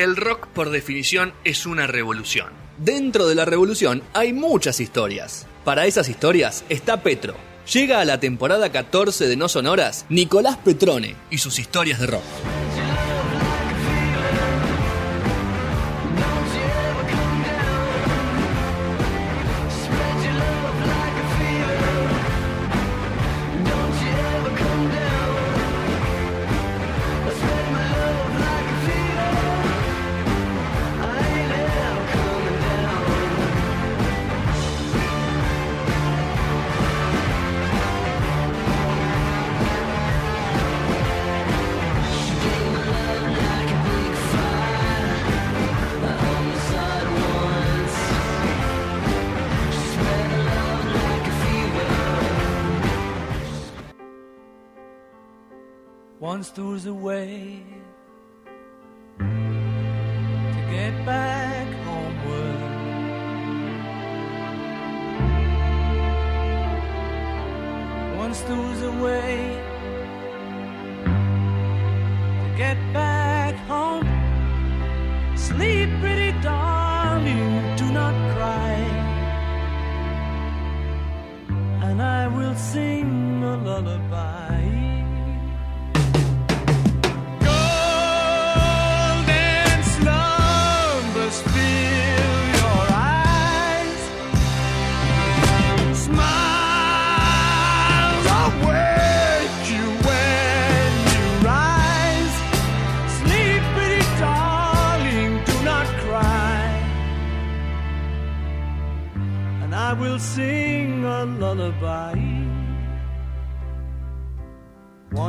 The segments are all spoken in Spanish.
El rock, por definición, es una revolución. Dentro de la revolución hay muchas historias. Para esas historias está Petro. Llega a la temporada 14 de No Sonoras Nicolás Petrone y sus historias de rock. Once there was a way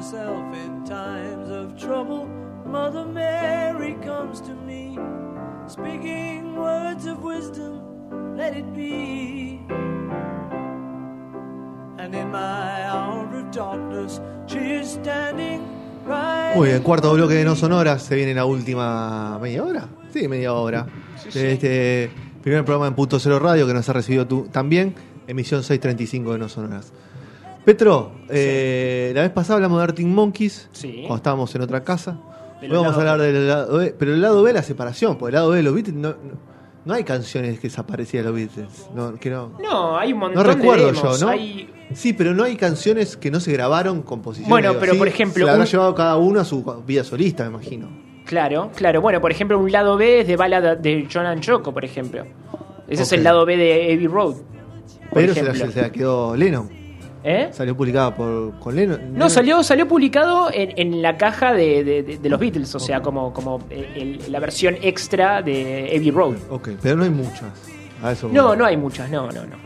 Myself in times of trouble, Mother Mary comes to me, speaking words of wisdom, let it be. And in my hour of darkness, she is standing right. Muy bien, cuarto bloque de No Sonoras. Se viene la última media hora. Sí, media hora. de este primer programa en Punto Cero Radio que nos ha recibido tú también. Emisión 635 de No Sonoras. Petro, eh, la vez pasada hablamos de Arctic Monkeys. Sí. Cuando estábamos en otra casa. Del Hoy vamos a lado hablar del lado B. Pero el lado B, la separación. Porque el lado B de los Beatles no, no, no hay canciones que desaparecían de los Beatles. No, que no, No, hay un no montón recuerdo de demos. yo, ¿no? Hay- Sí, pero no hay canciones que no se grabaron composiciones. Bueno, pero por ejemplo, Se la habrá un- llevado cada uno a su vida solista, me imagino. Claro, claro. Bueno, por ejemplo, un lado B es de Ballad de John and Choco, por ejemplo. Ese es Ok. el lado B de Abbey Road. Por Pero se la, ejemplo. se la quedó Lennon. ¿Eh? Salió publicada por, con Lennon. No, salió, salió publicado en, en la caja de, de- de- de los Beatles, o sea, como, como eh, el- la versión extra de Abbey Road. Ok, pero no hay muchas. A eso No, no hay muchas, no, no, no.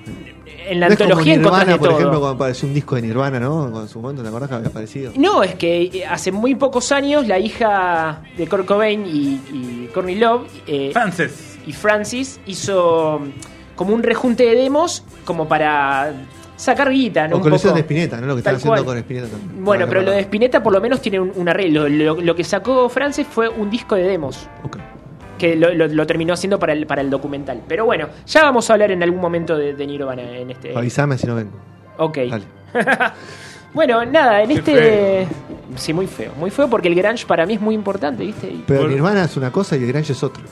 En la No es como antología encontrás Nirvana, de por todo. ejemplo, cuando apareció un disco de Nirvana, ¿no? En su momento, ¿te acordás que había aparecido? No, es que eh, hace muy pocos años la hija de Kurt Cobain y, y Courtney Love eh, Frances. y Francis hizo como un rejunte de demos como para sacar guita, ¿no? O Un con poco. de Spinetta, ¿no? Lo que están haciendo cual. con Spinetta también. Bueno, pero lo de. Spinetta por lo menos tiene un, un arreglo. Lo, lo que sacó Francis fue un disco de demos. Ok. Que lo, lo- lo terminó haciendo para el, para el documental. Pero bueno, ya vamos a hablar en algún momento de, de Nirvana en este. Avísame si no vengo. Ok. Dale. Bueno, nada, en Qué este. Sí, muy feo. Muy feo porque el Grange para mí es muy importante, ¿viste? Pero Por- Nirvana es una cosa y el Grange es otra.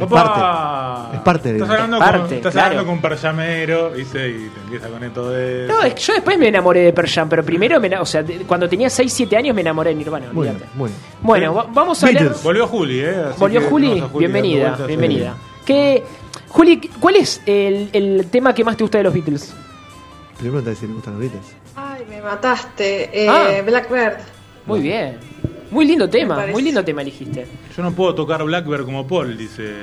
Es parte. Es parte de Estás hablando, parte, con, estás claro. hablando con un perllamero ¿viste? y te empieza con esto de. No, es que yo después me enamoré de Pearl Jam, pero primero, me, o sea, de- cuando tenía 6, 7 años me enamoré de Nirvana. Muy bien, olvídate. muy bien. Bueno, va- vamos a hablar. Volvió Juli, ¿eh? Así Volvió que Juli, bienvenida, bienvenida. ¿Qué, Juli, ¿cuál es el, el tema que más te gusta de los Beatles? Primero te si le gustan los Beatles. Ay, me mataste. Eh, Ah. Blackbird. Muy bien. Muy lindo tema, muy lindo tema elegiste. Yo no puedo tocar Blackbird como Paul, dice.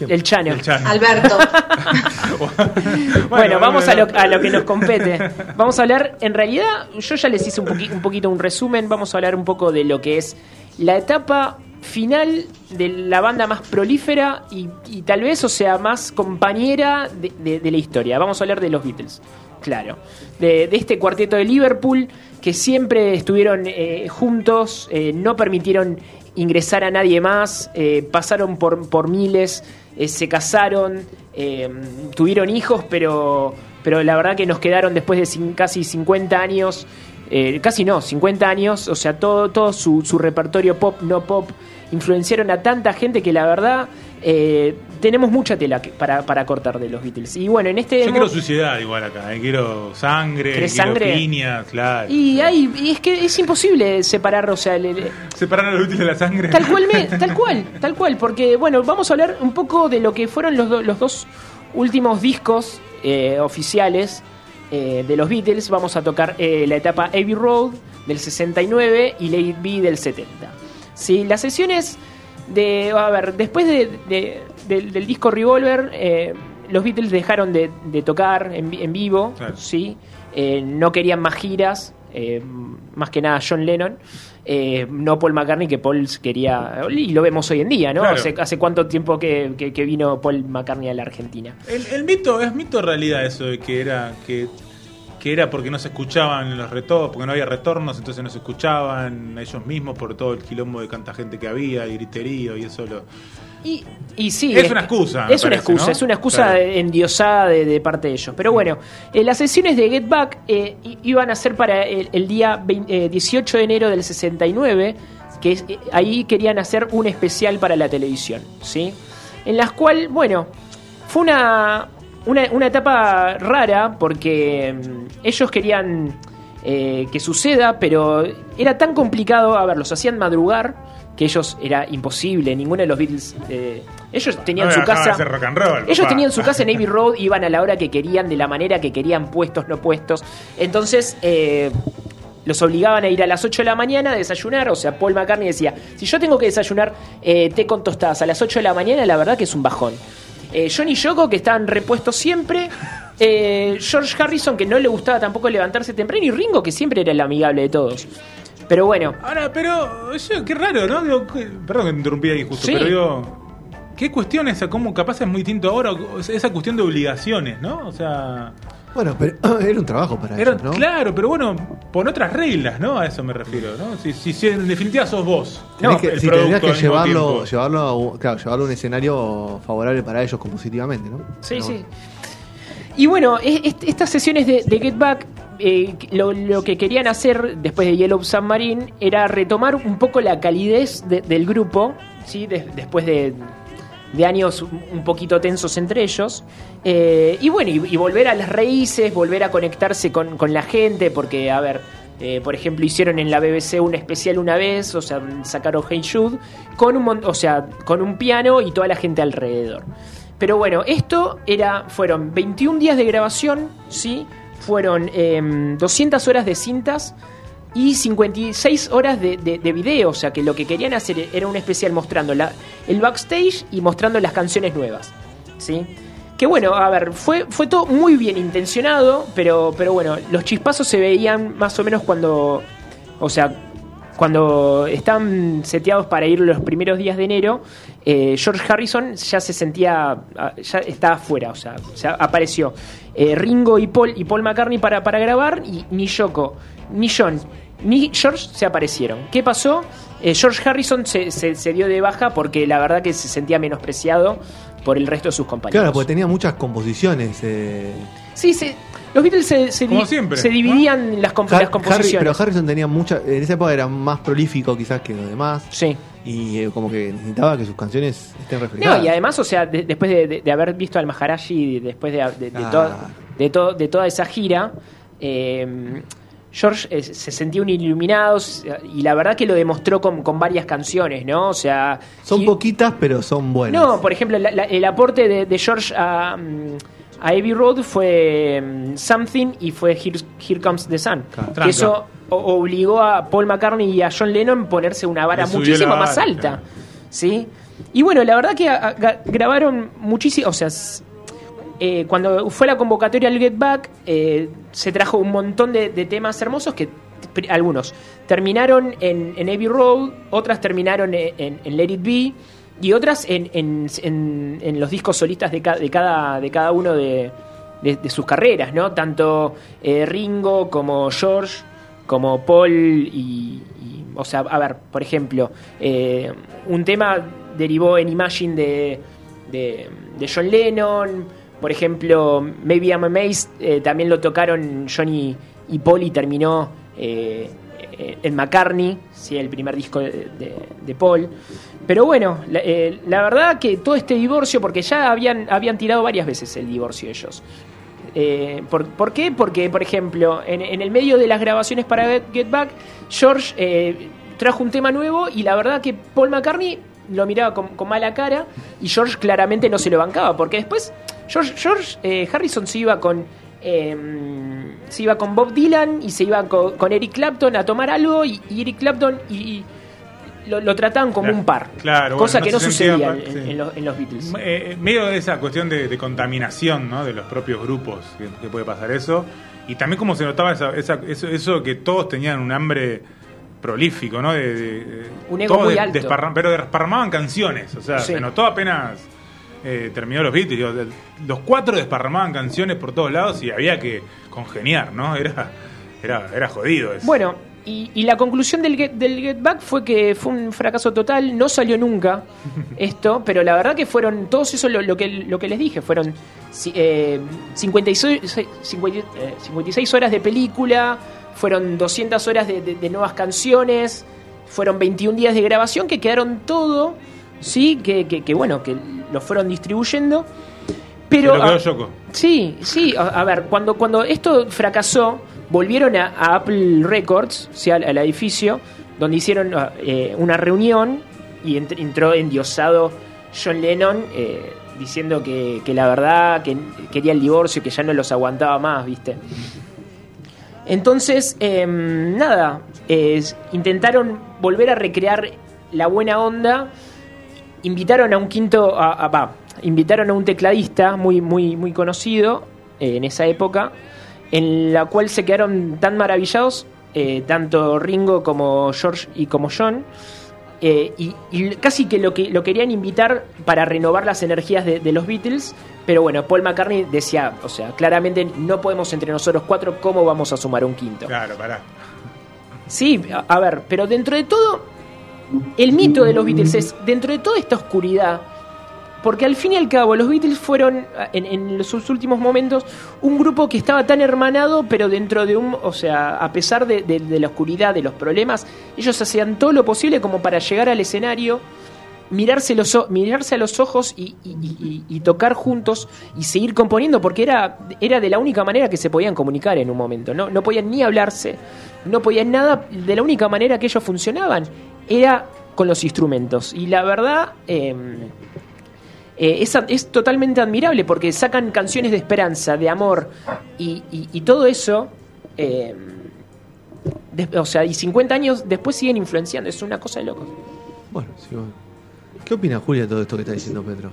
El Chano. El Chano. Alberto. Bueno, vamos a lo, a lo que nos compete. Vamos a hablar, en realidad, yo ya les hice un, poqui- un poquito un resumen, vamos a hablar un poco de lo que es la etapa final de la banda más prolífera y, y tal vez, o sea, más compañera de, de- de la historia. Vamos a hablar de los Beatles, claro. De, de este cuarteto de Liverpool que siempre estuvieron eh, juntos, eh, no permitieron ingresar a nadie más, eh, pasaron por, por miles, eh, se casaron, tuvieron hijos, pero, pero la verdad que nos quedaron después de casi 50 años, casi no, 50 años, o sea, todo, todo su, su repertorio pop, no pop, influenciaron a tanta gente que la verdad tenemos mucha tela que- para, para cortar de los Beatles. Y bueno, en este... Yo quiero suciedad igual acá, eh, quiero sangre, ¿Querés quiero sangre? claro. y, hay, y es que es imposible separar, o sea, el- el- Separar a los útiles de la sangre. Tal cual, me- tal cual, tal cual, porque bueno, vamos a hablar un poco de lo que fueron los, do- los dos últimos discos eh, oficiales eh, de los Beatles. Vamos a tocar eh, la etapa Abbey Road del 69 y It Be del 70. Sí, las sesiones de, a ver, después de- de- del, del disco Revolver, eh, los Beatles dejaron de, de tocar en, en vivo, Claro. sí, Eh, no querían más giras, eh, más que nada John Lennon. eh, no Paul McCartney, que Paul quería, y lo vemos hoy en día, ¿no? Claro. Hace, hace cuánto tiempo que, que- que vino Paul McCartney a la Argentina. El, el mito, es mito realidad eso de que era que, que era porque no se escuchaban los retornos, porque no había retornos, entonces no se escuchaban ellos mismos por todo el quilombo de tanta gente que había, y griterío y eso lo. Y, y sí, Es una excusa, Es una excusa, ¿no? es una excusa Claro. endiosada de, de parte de ellos. Pero bueno, eh, las sesiones de Get Back eh, iban a ser para el, el día vein- eh, 18 de enero del 69, que es- eh, ahí querían hacer un especial para la televisión, ¿sí? En las cual, bueno, fue una, una, una etapa rara porque mm, ellos querían eh, que suceda, pero era tan complicado, a ver, los hacían madrugar que ellos era imposible, ninguno de los Beatles, eh, ellos tenían No, su casa, rock and roll, ellos papá. tenían su casa en Abbey Road, iban a la hora que querían, de la manera que querían, puestos, no puestos, entonces eh, los obligaban a ir a las 8 de la mañana a desayunar, o sea, Paul McCartney decía, si yo tengo que desayunar eh, té con tostadas a las 8 de la mañana, la verdad que es un bajón. Eh, John y Yoko, que estaban repuestos siempre. eh, George Harrison, que no le gustaba tampoco levantarse temprano. Y Ringo, que siempre era el amigable de todos. Pero bueno, Ahora, pero, yo, qué raro, ¿no? Digo, perdón que te interrumpí ahí justo, Sí. pero digo. ¿Qué cuestión esa? ¿Cómo capaz es muy distinto ahora? Esa cuestión de obligaciones, ¿no? O sea. Bueno, pero era un trabajo para Era, ellos, ¿no? Claro, pero bueno, pon otras reglas, ¿no? A eso me refiero, ¿no? Si, si, si en definitiva sos vos. Tenés no, que, el producto tendrías que llevarlo, llevarlo, a, un- claro, llevarlo a un escenario favorable para ellos compositivamente, ¿no? Sí, Pero sí. Y bueno, es- es- estas sesiones de, de Get Back, eh, lo, lo que querían hacer después de Yellow Submarine era retomar un poco la calidez de- del grupo, ¿sí? De- después de, de años un poquito tensos entre ellos. Eh, y bueno, y, volver a las raíces, volver a conectarse con, con la gente, porque, a ver, eh, por ejemplo, hicieron en la BBC un especial una vez, o sea, sacaron Hey Jude, con un, o sea, con un piano y toda la gente alrededor. Pero bueno, esto era, fueron 21 días de grabación, ¿sí? Fueron em, 200 horas de cintas y 56 horas de, de- de video. O sea que lo que querían hacer era un especial mostrando el backstage y mostrando las canciones nuevas, ¿sí? Que bueno, a ver, fue, fue todo muy bien intencionado, pero, pero bueno, los chispazos se veían más o menos cuando. O sea, cuando están seteados para ir los primeros días de enero, eh, George Harrison ya se sentía, ah, ya estaba fuera, o sea, o sea, apareció eh, Ringo y Paul y Paul McCartney para, para grabar y ni Yoko, ni John, ni George se aparecieron. ¿Qué pasó? Eh, George Harrison se, se- se dio de baja porque la verdad que se sentía menospreciado por el resto de sus compañeros. Claro, porque tenía muchas composiciones. Eh, Sí, se- los Beatles se, se, Como di- siempre, se ¿no? dividían las, comp- las Har- Harry- composiciones. pero Harrison tenía mucha. En esa época era más prolífico quizás que los demás. sí. Y eh, como que necesitaba que sus canciones estén reflejadas. No, y además, o sea, de- después de, de- de haber visto al Maharaji, después de, de, de Ah. toda- de, to- de toda esa gira, eh, George eh, se sentía un iluminado y la verdad que lo demostró con, con varias canciones, ¿no? O sea... Son y- poquitas, pero son buenas. No, por ejemplo, la- la- el aporte de, de George a, a Abbey Road fue mm, Something y fue Here, Here Comes the Sun. Que eso obligó a Paul McCartney y a John Lennon a ponerse una vara muchísimo más alta. claro. ¿Sí? Y bueno, la verdad que a- a- ga- grabaron muchísimo, o sea, eh, cuando fue la convocatoria al Get Back, eh, se trajo un montón de, temas hermosos que algunos terminaron en, en Abbey Road, otras terminaron en, en- en Let It Be y otras en, los discos solistas de, ca- de cada, uno de, sus carreras, ¿no? Tanto eh, Ringo como George, como Paul y, o sea, a ver, por ejemplo, un tema derivó en Imagine de, de John Lennon, por ejemplo, Maybe I'm Amazed eh, también lo tocaron Johnny y Paul y terminó eh, eh, en McCartney, sí, el primer disco de, de- Paul. Pero bueno, la, eh, la verdad que todo este divorcio, porque ya habían, habían tirado varias veces el divorcio ellos. Eh, ¿por, qué? Porque, por ejemplo, en, en el medio de las grabaciones para Get, Back, George eh, trajo un tema nuevo y la verdad que Paul McCartney lo miraba con mala cara y George claramente no se lo bancaba, porque después George, George eh, Harrison se iba con eh, se iba con Bob Dylan y se iba con, con Eric Clapton a tomar algo y, y Eric Clapton y, y lo, lo trataban como Claro, un par, claro, cosa bueno, que no sucedía en, par- sí. en los, en los Beatles. Eh, medio de esa cuestión de, de contaminación ¿no? de los propios grupos que, que puede pasar eso y también como se notaba esa, esa- eso, eso que todos tenían un hambre prolífico ¿no? de, de- Un ego muy de- alto. desparram- pero desparramaban canciones o sea Sí. se notó apenas eh, terminó los Beatles digo, los cuatro desparramaban canciones por todos lados y había que congeniar ¿no? era, era, era jodido eso Bueno, y, y la conclusión del get, del Get Back fue que fue un fracaso total, no salió nunca esto, pero la verdad que fueron todos eso lo, lo que, lo que les dije, fueron eh, 56, 50, eh, 56 horas de película, fueron 200 horas de, de- de nuevas canciones, fueron 21 días de grabación que quedaron todo, sí, que, que- que bueno, que lo fueron distribuyendo. Pero, quedó. Sí, sí, a, a ver, cuando, cuando esto fracasó, volvieron a, a Apple Records, o sea, al, al edificio, donde hicieron ah, eh, una reunión y ent- entró endiosado John Lennon eh, diciendo que, que la verdad que quería el divorcio, que ya no los aguantaba más, ¿viste? Entonces, em, nada, es- intentaron volver a recrear la buena onda invitaron a un quinto a, a- invitaron a un tecladista muy muy muy conocido eh, en esa época en la cual se quedaron tan maravillados eh, tanto Ringo como George y como John eh, y, y casi que lo que lo querían invitar para renovar las energías de, de los Beatles pero bueno Paul McCartney decía o sea claramente no podemos entre nosotros cuatro cómo vamos a sumar un quinto claro pará. Sí, a, a ver, pero dentro de todo, el mito de los Beatles es, dentro de toda esta oscuridad, porque al fin y al cabo los Beatles fueron, en, en sus últimos momentos, un grupo que estaba tan hermanado, pero dentro de un, o sea, a pesar de, la oscuridad, de los problemas, ellos hacían todo lo posible como para llegar al escenario, mirarse, los, mirarse a los ojos y, y- y- y tocar juntos y seguir componiendo, porque era, era de la única manera que se podían comunicar en un momento. No, no podían ni hablarse, no podían nada. De la única manera que ellos funcionaban era con los instrumentos. Y la verdad. eh, eh, es, a- es totalmente admirable porque sacan canciones de esperanza, de amor y, y- y todo eso. eh, de- o sea, y 50 años después siguen influenciando. Es una cosa de locos. Bueno, sí, bueno. ¿Qué opina Julia de todo esto que está diciendo Pedro?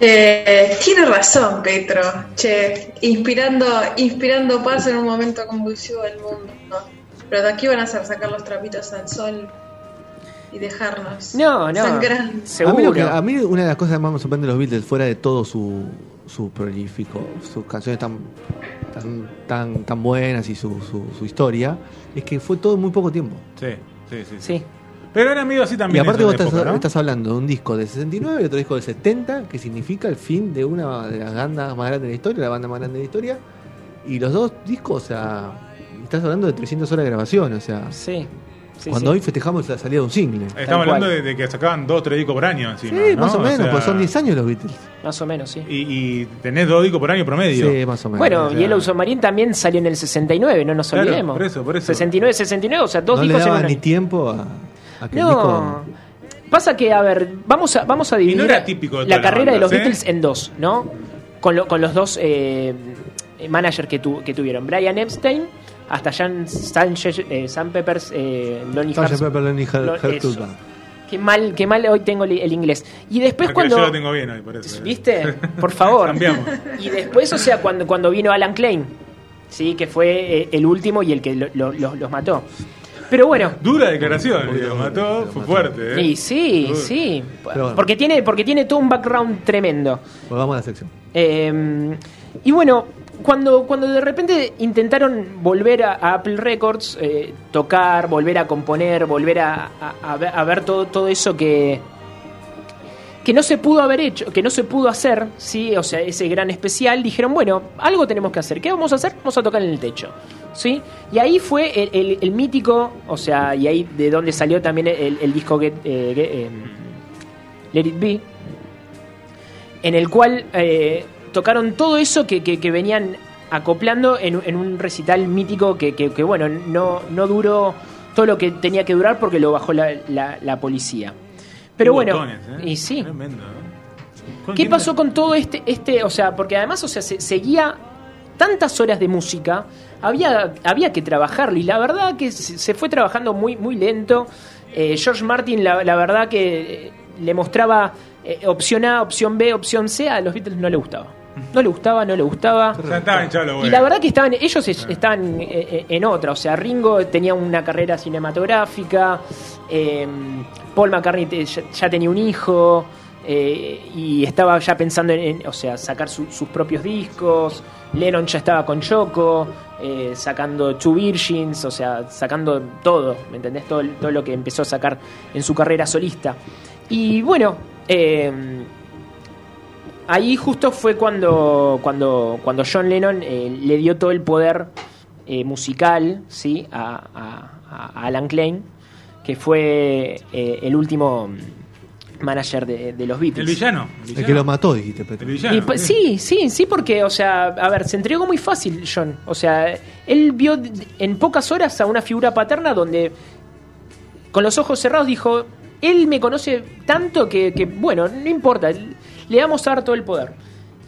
Eh, tiene razón, Petro. Che, inspirando, inspirando paz en un momento convulsivo del mundo. ¿no? Pero de aquí van a hacer sacar los trapitos al sol y dejarnos No, no. sangrando. A mí, lo que- Seguro. a mí una de las cosas que más me sorprende de los Beatles, fuera de todo su, su prolífico, sus canciones tan, tan, tan, tan buenas y su, su, su historia, es que fue todo en muy poco tiempo. sí sí sí, Sí. pero era medio así Y también aparte en vos estás, época, ¿no? estás hablando de un disco de 69 y otro disco de 70, que significa el fin de una de las bandas más grandes de la historia, la banda más grande de la historia. Y los dos discos, o sea, estás hablando de 300 horas de grabación, o sea, Sí. sí, cuando sí. hoy festejamos la salida de un single. Estamos hablando de, de que sacaban dos o tres discos por año encima. Sí, ¿no? más o menos, sea, pues son 10 años los Beatles. Más o menos, sí. Y, y tenés dos discos por año promedio. Sí, más o menos. Bueno, o sea- Yellow Submarine también salió en el 69, no nos Claro, olvidemos. por eso, por eso. 69, 69, o sea, dos no le discos en daba un ni tiempo a, a que el No. disco. Pasa que, a ver, vamos a, vamos a dividir era típico la carrera de los ¿eh? Beatles en dos, ¿no? Con, lo- con los dos eh, managers que, tu- que tuvieron. Brian Epstein, hasta Jan Sanchez, eh, Sam Peppers, eh, Lonnie Sgt. Pepper Lonely Heart- Lo- Hearts. Club. Qué mal, qué mal hoy tengo el, inglés. Y después Porque cuando... Yo lo tengo bien hoy, por eso. eh. ¿Viste? Por favor. Cambiamos. Y después, o sea, cuando, cuando vino Alan Klein, ¿sí? que fue eh, el último y el que lo- lo- lo- los mató. Pero bueno, Dura declaración, lo mató, fue fuerte. ¿eh? y sí, Duro. sí. Bueno. Porque, tiene, porque tiene todo un background tremendo. Volvamos a la sección. Eh, y bueno, cuando, cuando de repente intentaron volver a, Apple Records, eh, tocar, volver a componer, volver a, ver, todo, todo eso que, que no se pudo haber hecho, que no se pudo hacer, ¿sí? o sea, ese gran especial, dijeron, bueno, algo tenemos que hacer. ¿Qué vamos a hacer? Vamos a tocar en el techo. ¿Sí? Y ahí fue el, mítico, o sea, y ahí de donde salió también el, el disco Get, eh, Get- eh, Let It Be, en el cual eh, tocaron todo eso que, que- que venían acoplando en, en un recital mítico que, que- bueno, no, no duró todo lo que tenía que durar porque lo bajó la, la- la policía. Pero Hubo bueno, botones, ¿eh? y sí. Tremendo, ¿eh? ¿Con ¿Qué pasó con todo este, este, o sea, porque además, o sea, se, seguía tantas horas de música, había, había que trabajarlo y la verdad que se, se fue trabajando muy, muy lento. Eh, George Martin, la, la verdad que le mostraba opción A, opción B, opción C, a los Beatles no le gustaba. No le gustaba, no le gustaba. Ya estaba hinchado los Y la verdad que estaban, ellos es- estaban eh, eh, en otra, o sea, Ringo tenía una carrera cinematográfica, eh, Paul McCartney ya, tenía un hijo eh, y estaba ya pensando en, en, o sea, sacar su- sus propios discos, Lennon ya estaba con Choco, eh, sacando Two Virgins, o sea, sacando todo, ¿me entendés? Todo, todo lo que empezó a sacar en su carrera solista. Y bueno, eh, ahí justo fue cuando, cuando, cuando John Lennon eh, le dio todo el poder eh, musical ¿sí? a, a- a Alan Klein, que fue eh, el último manager de, de los Beatles. El villano. El que lo mató, dijiste, Petro. El villano. Y, pa- sí, sí, sí, porque, o sea, a ver, se entregó muy fácil John. O sea, él vio en pocas horas a una figura paterna donde, con los ojos cerrados, dijo: Él me conoce tanto que, que, bueno, no importa, le dar todo el poder.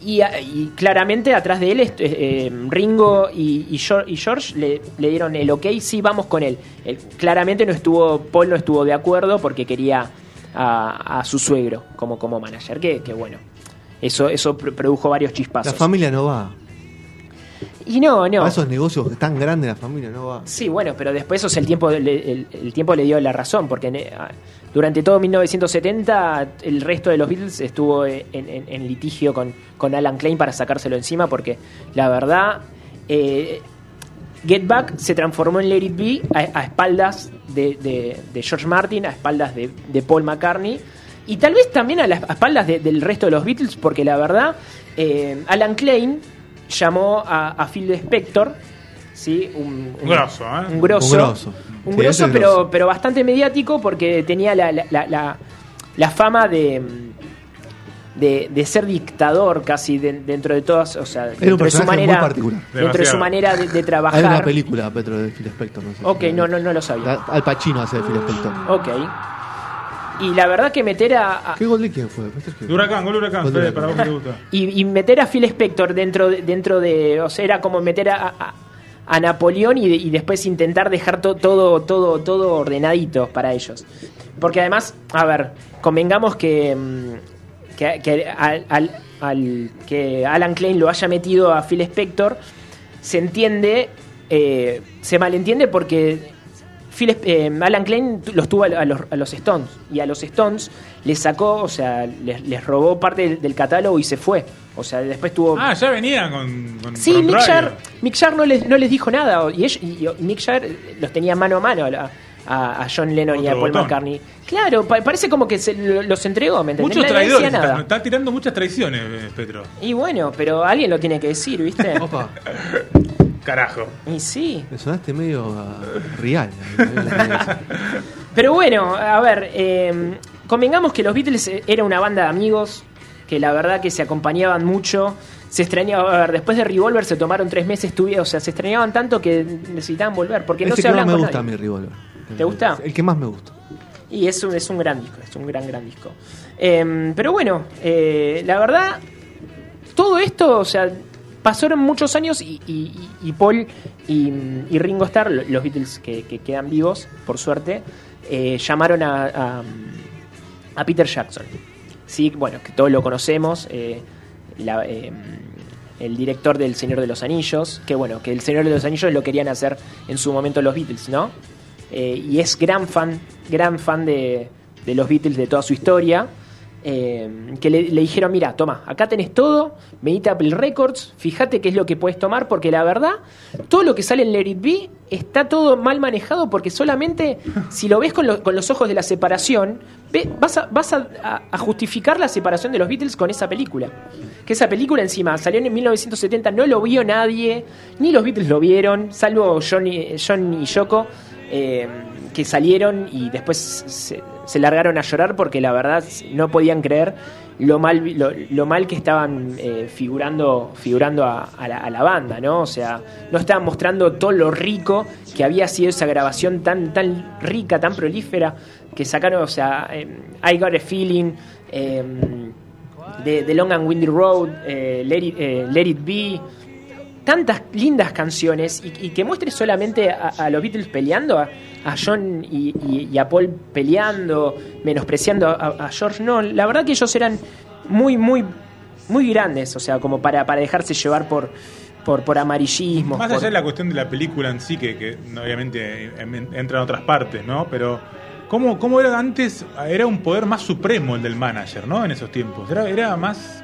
Y, y claramente atrás de él, est- eh, Ringo y, y Geor- y George le, dieron el ok, sí, vamos con él. Claramente no estuvo, Paul no estuvo de acuerdo porque quería a, su suegro como, como manager, que, que bueno. Eso, eso pr- produjo varios La chispazos. familia no va. Y no, no. Esos negocios tan grandes la familia no va. Sí, bueno, pero después o sea, el tiempo le, el, el tiempo le dio la razón, porque en- a- durante todo 1970 el resto de los Beatles estuvo en, en- en litigio con, con Alan Klein para sacárselo encima, porque la verdad, eh, Get Back se transformó en Let It Be a, a espaldas de, de- de George Martin, a espaldas de, de Paul McCartney. Y tal vez también a las a espaldas de- del resto de los Beatles, porque la verdad, eh, Alan Klein llamó a, a Phil Spector, ¿sí? un, Un grosso, ¿eh? un grosso, Un grosso. un Sí, grosso, pero, grosso. pero bastante mediático porque tenía la, la, la- la- la fama de, de, de ser dictador casi de- dentro de todas, o sea, un dentro de su muy manera, particular. dentro de su manera de, de trabajar. Hay una película, Petro, de Phil Spector. No sé Ok, si- no, no, no lo sabía. Al Pacino hace de Phil Spector. Ok. Y la verdad que meter a, a- ¿Qué gol de quién fue? Huracán, gol Huracán, Gol Fede, para vos que te gusta. y, y meter a Phil Spector dentro de, dentro de o sea era como meter a, a- a Napoleón y, de- y después intentar dejar to- todo todo todo ordenadito para ellos porque además a ver convengamos que mm, que, que al, al- al- que Alan Klein lo haya metido a Phil Spector se entiende eh, se malentiende porque Phil eh, Alan Klein los tuvo a, a los, a los Stones y a los Stones les sacó, o sea, les, les robó parte del, del catálogo y se fue. O sea, después tuvo... Ah, ya venían con. con sí, con Mick. Jagger, Mick Jagger no les, no les dijo nada y, ellos- y- y Mick Jagger los tenía mano a mano a, la- a- a John Lennon y a Paul botón. McCartney. Claro, pa- parece como que se lo- los entregó, ¿me entendés? Muchos no traidores. nada. Está, está tirando muchas traiciones, eh, Petro. Y bueno, pero alguien lo tiene que decir, ¿viste? Opa, Carajo. y sí. me sonaste medio ah, real. Pero bueno, a ver, eh, convengamos que los Beatles era una banda de amigos que la verdad que se acompañaban mucho. Se extrañaban, a ver, después de Revolver se tomaron tres meses, tuvi- o sea, se extrañaban tanto que necesitaban volver, porque no se que más hablan me con gusta a nadie. mi Revolver. ¿Te gusta? El que más me gusta. Y es un, es un gran disco, es un gran, gran disco. Eh, pero bueno, eh, la verdad, todo esto, o sea, pasaron muchos años y, y- y Paul y, Ringo Starr, lo- los Beatles que, que quedan vivos, por suerte, eh, llamaron a, Peter Jackson. Sí, bueno, que todos lo conocemos, eh, la- eh, el director del Señor de los Anillos, que bueno, que el Señor de los Anillos lo querían hacer en su momento los Beatles, ¿no? Y es gran fan, gran fan de, de los Beatles, de toda su historia. Eh, que le, dijeron, mira, toma, acá tenés todo, venite a Apple Records, fíjate qué es lo que puedes tomar, porque la verdad, todo lo que sale en Let It está todo mal manejado, porque solamente si lo ves con, lo- con los ojos de la separación, vas, a, vas a justificar la separación de los Beatles con esa película. Que esa película encima salió en 1970, no lo vio nadie, ni los Beatles lo vieron, salvo John y, John y Yoko, eh, que salieron y después se, se largaron a llorar porque la verdad no podían creer lo mal, lo, lo mal que estaban eh, figurando, figurando a, la banda, ¿no? O sea, no estaban mostrando todo lo rico que había sido esa grabación tan, tan rica, tan prolífera, que sacaron, o sea, eh, I Got a Feeling, eh, de, de Long and Windy Road, eh, Let, It, eh, Let It Be, tantas lindas canciones y, y que muestre solamente a, a los Beatles peleando, a, a John y, y- y a Paul peleando, menospreciando a, a George. No, la verdad que ellos eran muy, muy, muy grandes, o sea, como para, para dejarse llevar por, por, por amarillismo. Más allá de la cuestión de la película en sí, que, que obviamente entra en otras partes, ¿no? Pero, ¿cómo, ¿cómo era antes? Era un poder más supremo el del manager, ¿no? En esos tiempos. Era, era más,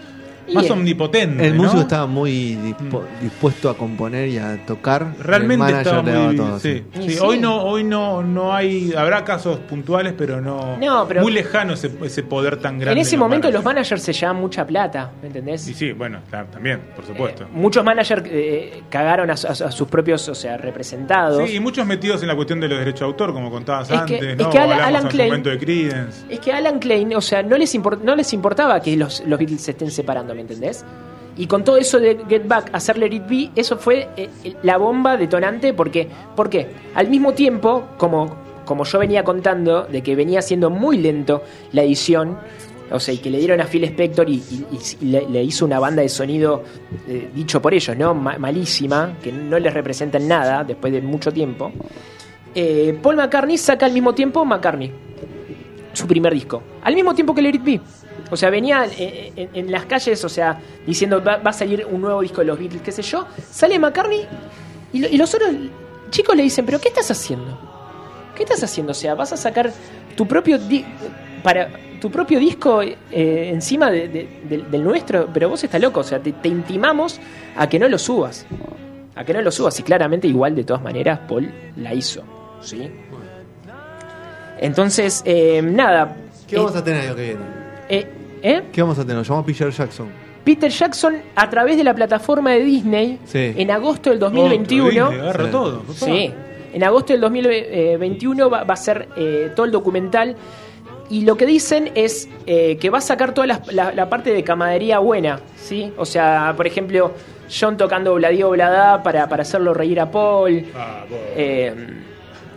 más el- omnipotente. El ¿no? músico estaba muy dispo- dispuesto a componer y a tocar. Realmente estaba muy. todo, sí, sí. sí. Sí. Hoy no, hoy no, no hay. Habrá casos puntuales, pero no. No, pero- muy lejano ese, ese poder tan grande. en ese momento los managers. se llevaban mucha plata, ¿me entendés? Sí, sí, bueno, claro, también, por supuesto. Eh, muchos managers eh, cagaron a, a- a sus propios, o sea, representados. Sí, y muchos metidos en la cuestión de los derechos de autor, como contabas Es que- antes, es ¿no? que Alan- Alan Klein- momento de Creedence. Es que Alan Klein, o sea, no les, import- no les importaba que los, los Beatles se estén separando, ¿me entendés? Y con todo eso de Get Back, hacer Let It Be, eso fue eh, la bomba detonante porque, ¿por qué? Al mismo tiempo, como, como yo venía contando, de que venía siendo muy lento la edición, o sea, y que le dieron a Phil Spector y, le, hizo una banda de sonido, eh, dicho por ellos, ¿no? Ma- malísima, que no les representa en nada después de mucho tiempo. Eh, Paul McCartney saca al mismo tiempo McCartney su primer disco. Al mismo tiempo que Let It. O sea, venía eh, en, en las calles, o sea, diciendo va, va a salir un nuevo disco de los Beatles, qué sé yo. Sale McCartney y, lo- y los otros chicos le dicen, pero ¿qué estás haciendo? ¿Qué estás haciendo? O sea, vas a sacar tu propio para tu propio disco eh, encima de- de- del- del nuestro, pero vos estás loco, o sea, te, te intimamos a que no lo subas. A que no lo subas. Y claramente, igual, de todas maneras, Paul la hizo. ¿Sí? Entonces, eh, nada. ¿Qué vamos a tener año que viene? Eh. ¿Qué vamos a tener? Nos llamamos Peter Jackson. Peter Jackson, a través de la plataforma de Disney, Sí. en agosto del Otro 2021. Disney, agarra Sí. todo. papá. Sí, en agosto del 2021 va, va a ser eh, todo el documental. Y lo que dicen es eh, que va a sacar toda la, la- la parte de camaradería buena, ¿sí? O sea, por ejemplo, John tocando Bladio Bladá para, para hacerlo reír a Paul. Ah, vos. Eh,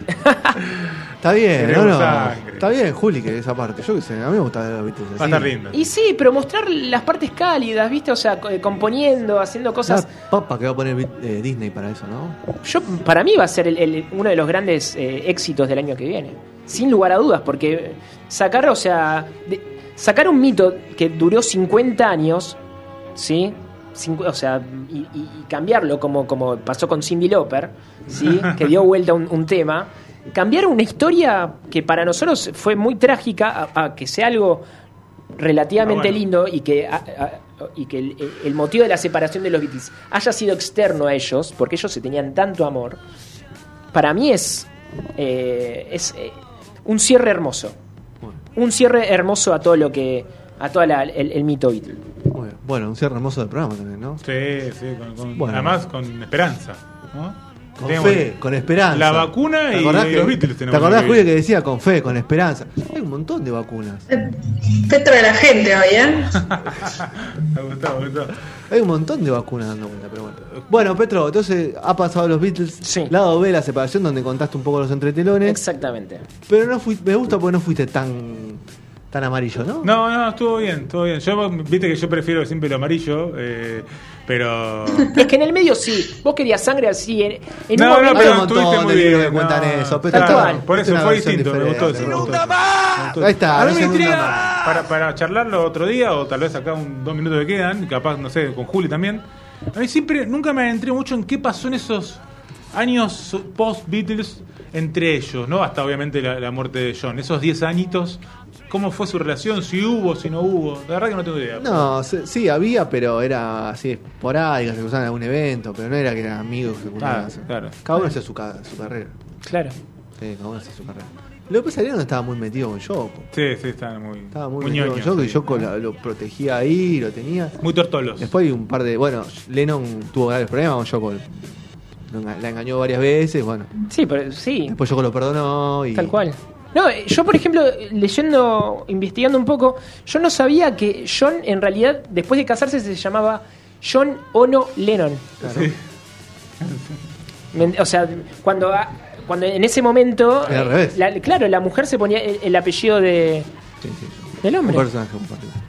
Está bien, no, Queremos no. sangre. Está bien, Juli, que esa parte. Yo qué sé, a mí me gusta ver los Beatles Va a así. estar lindo. y sí, pero mostrar las partes cálidas, ¿viste? O sea, eh, componiendo, haciendo cosas. La papa que va a poner eh, Disney para eso, ¿no? Yo, para mí va a ser el- el- uno de los grandes eh, éxitos del año que viene. Sin lugar a dudas, porque sacar, o sea, de- sacar un mito que duró 50 años, ¿sí? O sea, y, cambiarlo como, como pasó con Cindy Lauper, ¿sí? que dio vuelta un, un tema. Cambiar una historia que para nosotros fue muy trágica a, a que sea algo relativamente Ah, bueno. lindo y que, a- a- y que el, el motivo de la separación de los Beatles haya sido externo a ellos, porque ellos se tenían tanto amor, para mí es, eh, es eh, un cierre hermoso. Un cierre hermoso a todo lo que. a todo el, el mito Beatle. Muy bien. Bueno, un cierre hermoso del programa también, ¿no? Sí, sí, con, con- Bueno. además con esperanza. ¿no? Con Tenemos fe, con esperanza. La vacuna ¿Te y, y que- los Beatles ¿Te acordás, que Juli, vivir. que decía con fe, con esperanza? Hay un montón de vacunas. Petro de la gente hoy, ¿eh? Me gustó, me gustó. Hay un montón de vacunas dando vuelta, pero bueno. Bueno, Petro, entonces ha pasado los Beatles. Sí. Lado B, la separación, donde contaste un poco los entretelones. Exactamente. Pero no fui, me gusta porque no fuiste tan, tan amarillo, ¿no? No, no, estuvo bien, estuvo bien. Yo, viste que yo prefiero siempre lo amarillo, eh, pero... Es que en el medio sí. Vos querías sangre así. En, en No, un no, pero estuviste de muy libros bien, que cuentan no. eso. Pero está- cual. Por es eso fue distinto, me gustó eso, me gustó eso. gustó. Ahí está, A mí no me se intriga nota. para, para charlarlo otro día o tal vez acá un dos minutos que quedan, capaz, no sé, con Juli también. A mí siempre, nunca me adentré mucho en qué pasó en esos años post-Beatles entre ellos, ¿no? Hasta obviamente la, la muerte de John. Esos 10 añitos, ¿cómo fue su relación? Si hubo, si no hubo. La verdad que no tengo idea. No, se- sí, había, pero era así esporádica, se cruzaban en algún evento, pero no era que eran amigos. Que Claro, juntaban. claro. Cada uno hacía su, ca- su carrera. Claro. Sí, cada uno hacía su carrera. Lo que pasa es que no estaba muy metido con Yoko. Sí, sí, están muy, Estaba muy, muy metido ñoños, con Yoko y sí. Yoko la- lo protegía ahí, lo tenía. Muy tortolos. Después hay un par de. Bueno, Lennon tuvo graves problemas con Yoko. La engañó varias veces, bueno. Sí, pero sí. Después Yoko lo perdonó y. Tal cual. No, eh, yo por ejemplo, leyendo, investigando un poco, yo no sabía que John en realidad, después de casarse, se llamaba John Ono Lennon. Claro. Me- O sea, cuando, a- cuando en ese momento, al eh, revés. la- claro, la mujer se ponía el, el apellido de, Sí, sí. del Un hombre. personaje, un personaje.